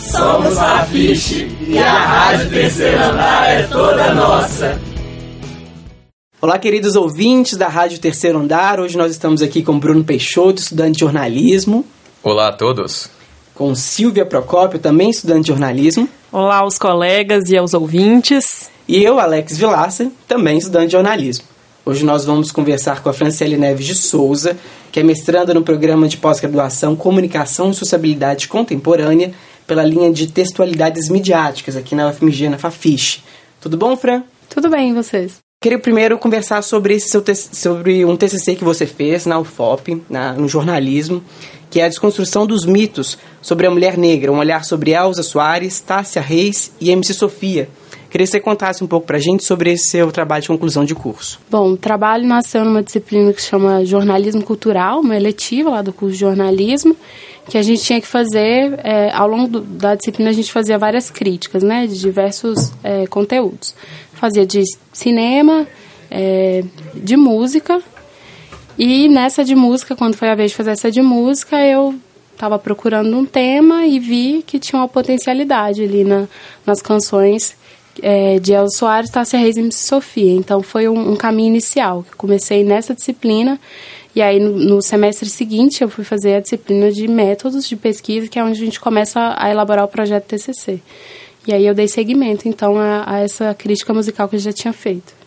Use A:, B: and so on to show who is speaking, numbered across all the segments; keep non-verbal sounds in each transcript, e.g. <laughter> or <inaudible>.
A: Somos Rafiche e a Rádio Terceiro Andar é toda nossa.
B: Olá, queridos ouvintes da Rádio Terceiro Andar. Hoje nós estamos aqui com Bruno Peixoto, estudante de jornalismo.
C: Olá a todos.
B: Com Silvia Procópio, também estudante de jornalismo.
D: Olá aos colegas e aos ouvintes.
B: E eu, Alex Vilaça, também estudante de jornalismo. Hoje nós vamos conversar com a Franciele Neves de Souza, que é mestranda no programa de pós-graduação Comunicação e Sociabilidade Contemporânea pela linha de textualidades midiáticas aqui na UFMG, na Fafiche. Tudo bom, Fran?
E: Tudo bem, e vocês?
B: Queria primeiro conversar sobre, esse seu sobre um TCC que você fez na UFOP, na, no jornalismo, que é a desconstrução dos mitos sobre a mulher negra, um olhar sobre Elza Soares, Tássia Reis e MC Sofia. Queria que você contasse um pouco pra gente sobre esse seu trabalho de conclusão de curso.
E: Bom, o trabalho nasceu numa disciplina que chama Jornalismo Cultural, uma eletiva lá do curso de jornalismo, que a gente tinha que fazer, é, ao longo do, da disciplina, a gente fazia várias críticas, né, de diversos é, conteúdos. Fazia de cinema, é, de música, e nessa de música, quando foi a vez de fazer essa de música, eu estava procurando um tema e vi que tinha uma potencialidade ali na, nas canções é, de Elza Soares, Tássia Reis e Miss Sofia. Então foi um, um caminho inicial. Comecei nessa disciplina e aí, no, no, semestre seguinte, eu fui fazer a disciplina de métodos de pesquisa, que é onde a gente começa a elaborar o projeto TCC. E aí eu dei seguimento, então, a, a essa crítica musical que eu já tinha feito.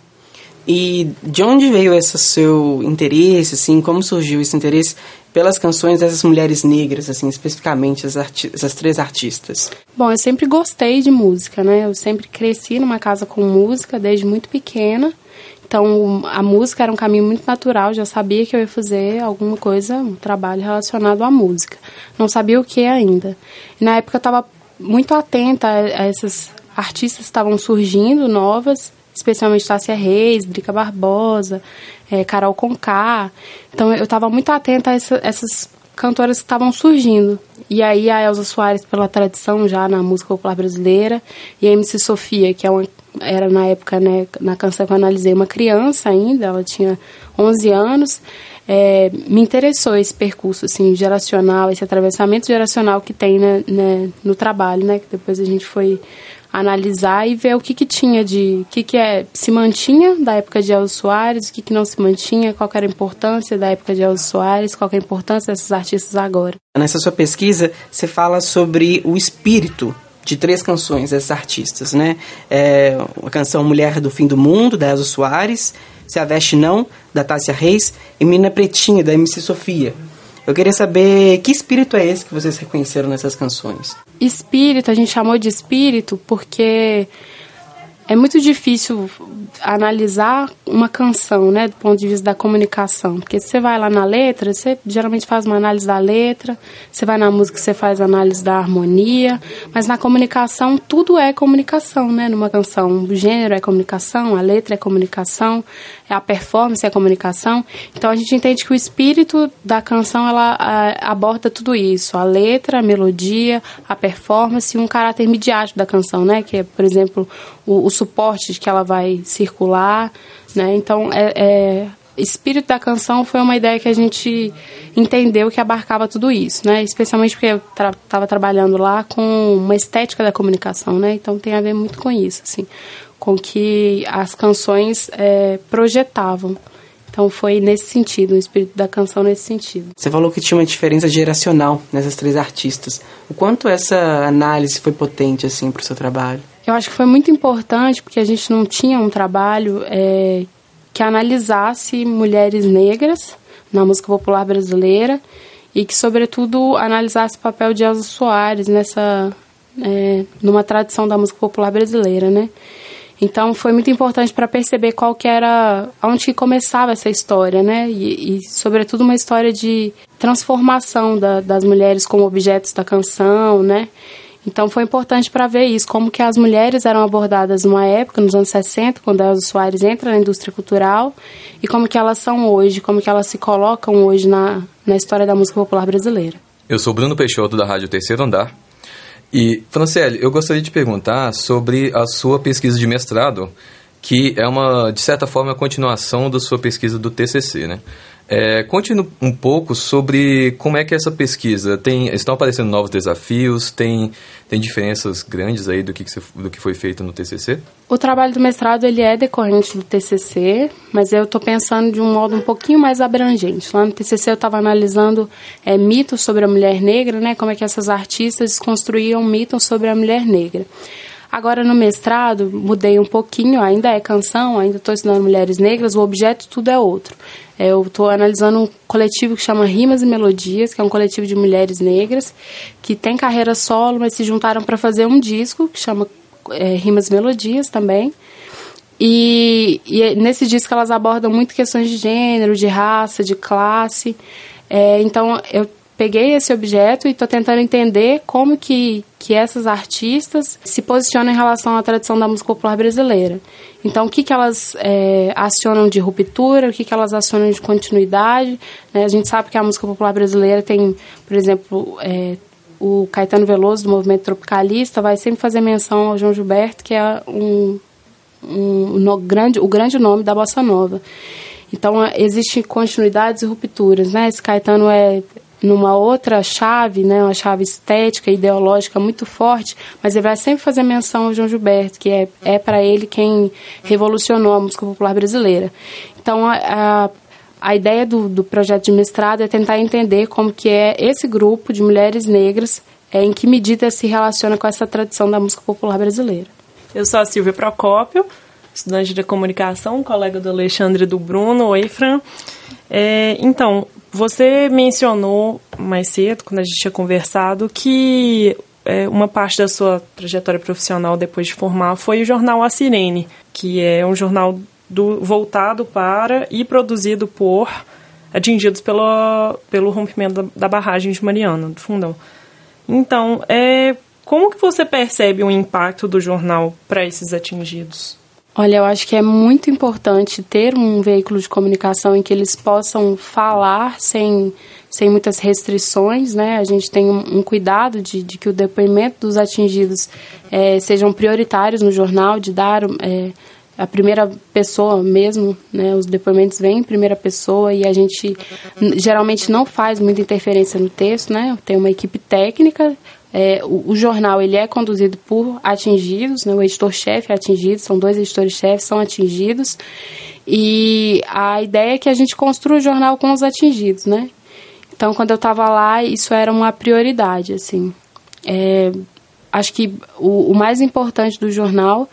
B: E de onde veio esse seu interesse, assim, como surgiu esse interesse pelas canções dessas mulheres negras, assim, especificamente essas três artistas?
E: Bom, eu sempre gostei de música, né? Eu sempre cresci numa casa com música desde muito pequena. Então, a música era um caminho muito natural, já sabia que eu ia fazer alguma coisa, um trabalho relacionado à música. Não sabia o que ainda. E na época eu estava muito atenta a essas artistas que estavam surgindo, novas, especialmente Tássia Reis, Drica Barbosa, é, Carol Conká. Então, eu estava muito atenta a essa, essas cantoras que estavam surgindo. E aí a Elza Soares, pela tradição já na música popular brasileira, e a MC Sofia, que é uma era na época, né, na canção que eu analisei, uma criança ainda, ela tinha 11 anos, é, me interessou esse percurso, assim, geracional, esse atravessamento geracional que tem né, né, no trabalho, né, que depois a gente foi analisar e ver o que que tinha de, o que que é, se mantinha da época de Elza Soares, o que que não se mantinha, qual era a importância da época de Elza Soares, qual é a importância desses artistas agora.
B: Nessa sua pesquisa, você fala sobre o espírito de três canções desses artistas, né? É a canção Mulher do Fim do Mundo, da Elza Soares, Se a Veste Não, da Tássia Reis, e Mina Pretinha, da MC Sofia. Eu queria saber que espírito é esse que vocês reconheceram nessas canções.
E: Espírito, a gente chamou de espírito porque é muito difícil analisar uma canção, né, do ponto de vista da comunicação, porque você vai lá na letra, você geralmente faz uma análise da letra, você vai na música, você faz análise da harmonia, mas na comunicação tudo é comunicação, né, numa canção, o gênero é comunicação, a letra é comunicação, a performance é comunicação. Então a gente entende que o espírito da canção ela a, aborda tudo isso, a letra, a melodia, a performance e um caráter midiático da canção, né, que é, por exemplo, o, o suporte que ela vai circular, né? Então, é, é, espírito da canção foi uma ideia que a gente entendeu que abarcava tudo isso, né? Especialmente porque eu estava tra trabalhando lá com uma estética da comunicação, né? Então tem a ver muito com isso, assim, com que as canções é, projetavam. Então foi nesse sentido, o espírito da canção nesse sentido.
B: Você falou que tinha uma diferença geracional nessas três artistas. O quanto essa análise foi potente assim para o seu trabalho?
E: Eu acho que foi muito importante porque a gente não tinha um trabalho é, que analisasse mulheres negras na música popular brasileira e que, sobretudo, analisasse o papel de Elza Soares nessa é, numa tradição da música popular brasileira, né? Então foi muito importante para perceber qual que era, onde que começava essa história, né? E, e sobretudo uma história de transformação da, das mulheres como objetos da canção, né? Então foi importante para ver isso, como que as mulheres eram abordadas numa época, nos anos 60, quando a Elza Soares entra na indústria cultural, e como que elas são hoje, como que elas se colocam hoje na, na história da música popular brasileira.
C: Eu sou Bruno Peixoto, da Rádio Terceiro Andar. E, Franciele, eu gostaria de perguntar sobre a sua pesquisa de mestrado, que é uma, de certa forma, a continuação da sua pesquisa do TCC, né? É, conte um pouco sobre como é que essa pesquisa tem estão aparecendo novos desafios, tem tem diferenças grandes aí do que, do que foi feito no TCC?
E: O trabalho do mestrado ele é decorrente do TCC, mas eu estou pensando de um modo um pouquinho mais abrangente. Lá no TCC eu estava analisando é, mitos sobre a mulher negra, né? Como é que essas artistas construíam mitos sobre a mulher negra. Agora no mestrado mudei um pouquinho, ainda é canção, ainda estou estudando mulheres negras, o objeto tudo é outro. É, eu estou analisando um coletivo que chama Rimas e Melodias, que é um coletivo de mulheres negras que tem carreira solo, mas se juntaram para fazer um disco que chama é, Rimas e Melodias também. E, e, nesse disco elas abordam muito questões de gênero, de raça, de classe. É, então eu peguei esse objeto e estou tentando entender como que, que essas artistas se posicionam em relação à tradição da música popular brasileira. Então, o que, que elas é, acionam de ruptura, o que, que elas acionam de continuidade. Né? A gente sabe que a música popular brasileira tem, por exemplo, é, o Caetano Veloso, do movimento tropicalista, vai sempre fazer menção ao João Gilberto, que é um, um, um grande, o grande nome da bossa nova. Então, existem continuidades e rupturas, né? Esse Caetano é numa outra chave, né, uma chave estética, ideológica muito forte, mas ele vai sempre fazer menção ao João Gilberto, que é, é para ele quem revolucionou a música popular brasileira. Então, a, a, a ideia do, do projeto de mestrado é tentar entender como que é esse grupo de mulheres negras, é, em que medida se relaciona com essa tradição da música popular brasileira.
D: Eu sou a Silvia Procópio, estudante de comunicação, colega do Alexandre do Bruno. Oi, Fran. É, então, você mencionou mais cedo, quando a gente tinha conversado, que é, uma parte da sua trajetória profissional depois de formar foi o jornal A Sirene, que é um jornal do, voltado para e produzido por atingidos pelo, pelo rompimento da, da barragem de Mariana, do Fundão. Então, é, como que você percebe o impacto do jornal para esses atingidos?
E: Olha, eu acho que é muito importante ter um veículo de comunicação em que eles possam falar sem, sem muitas restrições, né? A gente tem um, um cuidado de, de, que o depoimento dos atingidos é, sejam prioritários no jornal, de dar é, a primeira pessoa mesmo, né? Os depoimentos vêm em primeira pessoa e a gente geralmente não faz muita interferência no texto, né? Tem uma equipe técnica é, o, o, jornal ele é conduzido por atingidos, né? o editor-chefe é atingido, são dois editores-chefes, são atingidos. E a ideia é que a gente construa o jornal com os atingidos, né? Então, quando eu estava lá, isso era uma prioridade, assim. É, acho que o, o mais importante do jornal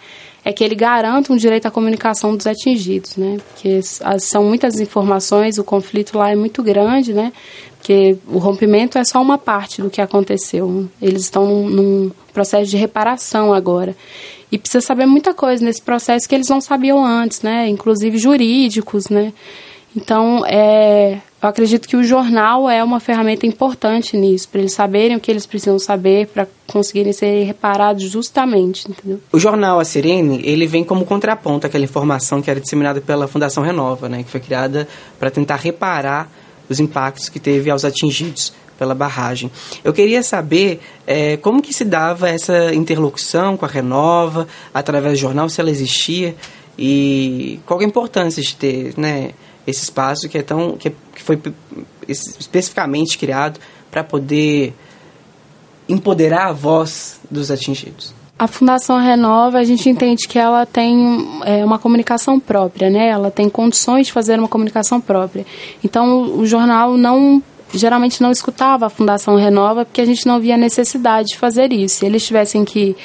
E: é que ele garanta um direito à comunicação dos atingidos, né? Porque são muitas informações, o conflito lá é muito grande, né? Porque o rompimento é só uma parte do que aconteceu. Eles estão num, num processo de reparação agora. E precisa saber muita coisa nesse processo que eles não sabiam antes, né? Inclusive jurídicos, né? Então, é, eu acredito que o jornal é uma ferramenta importante nisso, para eles saberem o que eles precisam saber para conseguirem ser reparados justamente, entendeu?
B: O jornal A Sirene, ele vem como contraponto àquela informação que era disseminada pela Fundação Renova, né, que foi criada para tentar reparar os impactos que teve aos atingidos pela barragem. Eu queria saber é, como que se dava essa interlocução com a Renova, através do jornal, se ela existia, e qual a importância de ter, né, esse espaço que é tão que, que foi especificamente criado para poder empoderar a voz dos atingidos.
E: A Fundação Renova, a gente entende que ela tem é, uma comunicação própria, né? Ela tem condições de fazer uma comunicação própria. Então, o jornal não geralmente não escutava a Fundação Renova porque a gente não via necessidade de fazer isso. Se eles tivessem que,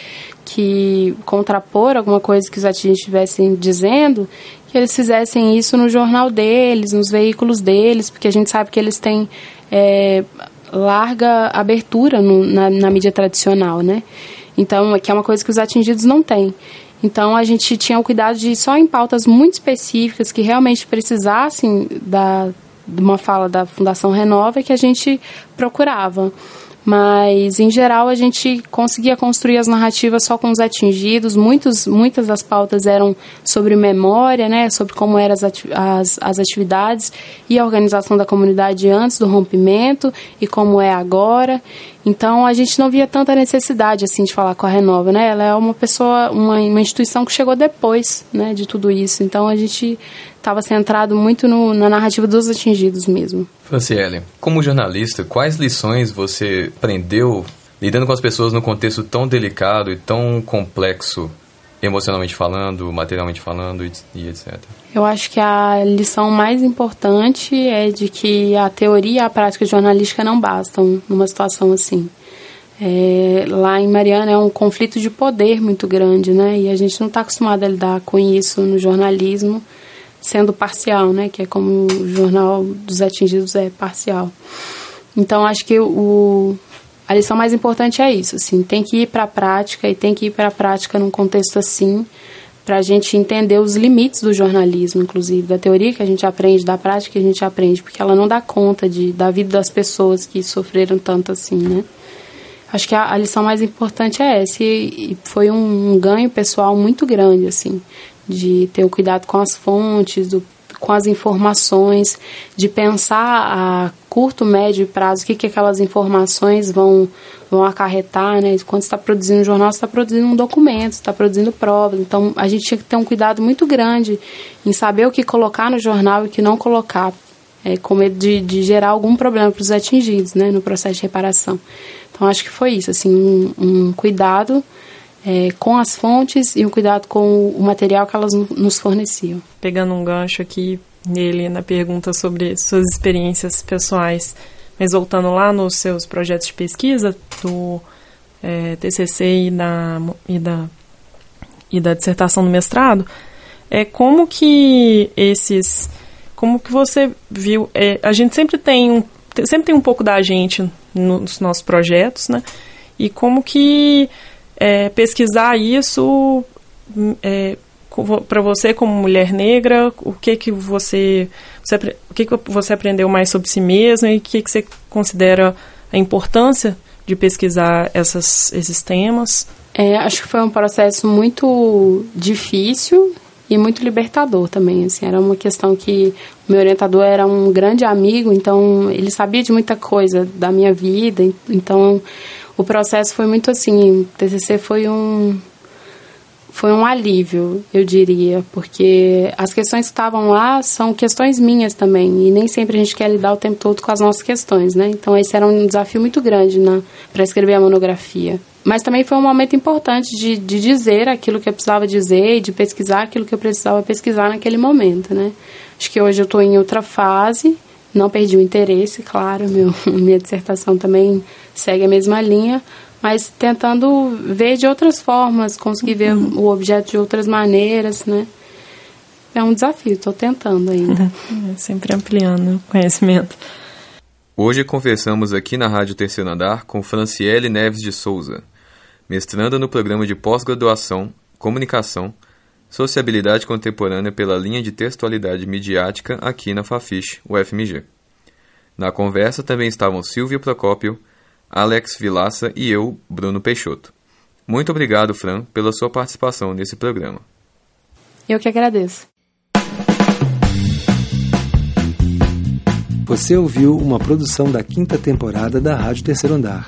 E: que contrapor alguma coisa que os atingidos estivessem dizendo, que eles fizessem isso no jornal deles, nos veículos deles, porque a gente sabe que eles têm é, larga abertura no, na, na mídia tradicional, né? Então, que é uma coisa que os atingidos não têm. Então, a gente tinha o cuidado de só em pautas muito específicas que realmente precisassem da, de uma fala da Fundação Renova que a gente procurava. Mas, em geral, a gente conseguia construir as narrativas só com os atingidos. Muitos, muitas das pautas eram sobre memória, né, sobre como eram as, ati as, as atividades e a organização da comunidade antes do rompimento e como é agora. Então, a gente não via tanta necessidade assim de falar com a Renova, né? Ela é uma pessoa, uma, uma instituição que chegou depois, né, de tudo isso. Então, a gente estava centrado muito no, na narrativa dos atingidos mesmo.
C: Franciele, como jornalista, quais lições você aprendeu lidando com as pessoas num contexto tão delicado e tão complexo, emocionalmente falando, materialmente falando e, e etc?
E: Eu acho que a lição mais importante é de que a teoria e a prática jornalística não bastam numa situação assim. É, lá em Mariana é um conflito de poder muito grande, né? E a gente não está acostumado a lidar com isso no jornalismo sendo parcial, né? Que é como o jornal dos atingidos é parcial. Então acho que o a lição mais importante é isso, assim, tem que ir para a prática e tem que ir para a prática num contexto assim, para a gente entender os limites do jornalismo, inclusive da teoria que a gente aprende, da prática que a gente aprende, porque ela não dá conta de da vida das pessoas que sofreram tanto assim, né? Acho que a, a lição mais importante é essa e, e foi um, um ganho pessoal muito grande, assim, de ter o cuidado com as fontes, do, com as informações, de pensar a curto, médio prazo o que, que aquelas informações vão, vão acarretar. Né? Quando está produzindo um jornal, está produzindo um documento, está produzindo provas. Então, a gente tinha que ter um cuidado muito grande em saber o que colocar no jornal e o que não colocar, é, com medo de, de gerar algum problema para os atingidos né, no processo de reparação. Então, acho que foi isso, assim, um, um cuidado é, com as fontes e um cuidado com o material que elas nos forneciam.
D: Pegando um gancho aqui nele na pergunta sobre suas experiências pessoais, mas voltando lá nos seus projetos de pesquisa do é, TCC e da, e, da, e da dissertação do mestrado, é como que esses, como que você viu, é, a gente sempre tem um, sempre tem um pouco da gente nos nossos projetos, né? E como que é, pesquisar isso é, para você como mulher negra, o que que você, você o que que você aprendeu mais sobre si mesma e o que que você considera a importância de pesquisar essas, esses temas?
E: É, acho que foi um processo muito difícil e muito libertador também. Assim, era uma questão que meu orientador era um grande amigo, então ele sabia de muita coisa da minha vida. Então o processo foi muito assim, TCC foi um foi um alívio, eu diria, porque as questões que estavam lá são questões minhas também, e nem sempre a gente quer lidar o tempo todo com as nossas questões, né? Então esse era um desafio muito grande para escrever a monografia. Mas também foi um momento importante de, de dizer aquilo que eu precisava dizer e de pesquisar aquilo que eu precisava pesquisar naquele momento, né? Acho que hoje eu estou em outra fase, não perdi o interesse, claro, meu, <laughs> minha dissertação também segue a mesma linha, mas tentando ver de outras formas, conseguir ver uhum. o objeto de outras maneiras, né? É um desafio, estou tentando ainda.
D: Uhum. É sempre ampliando o conhecimento.
C: Hoje conversamos aqui na Rádio Terceiro Andar com Franciele Neves de Souza, mestranda no programa de pós-graduação Comunicação Sociabilidade Contemporânea pela linha de textualidade midiática aqui na Fafiche, UFMG. Na conversa também estavam Silvia Procópio, Alex Vilaça e eu, Bruno Peixoto. Muito obrigado, Fran, pela sua participação nesse programa.
E: Eu que agradeço.
F: Você ouviu uma produção da quinta temporada da Rádio Terceiro Andar.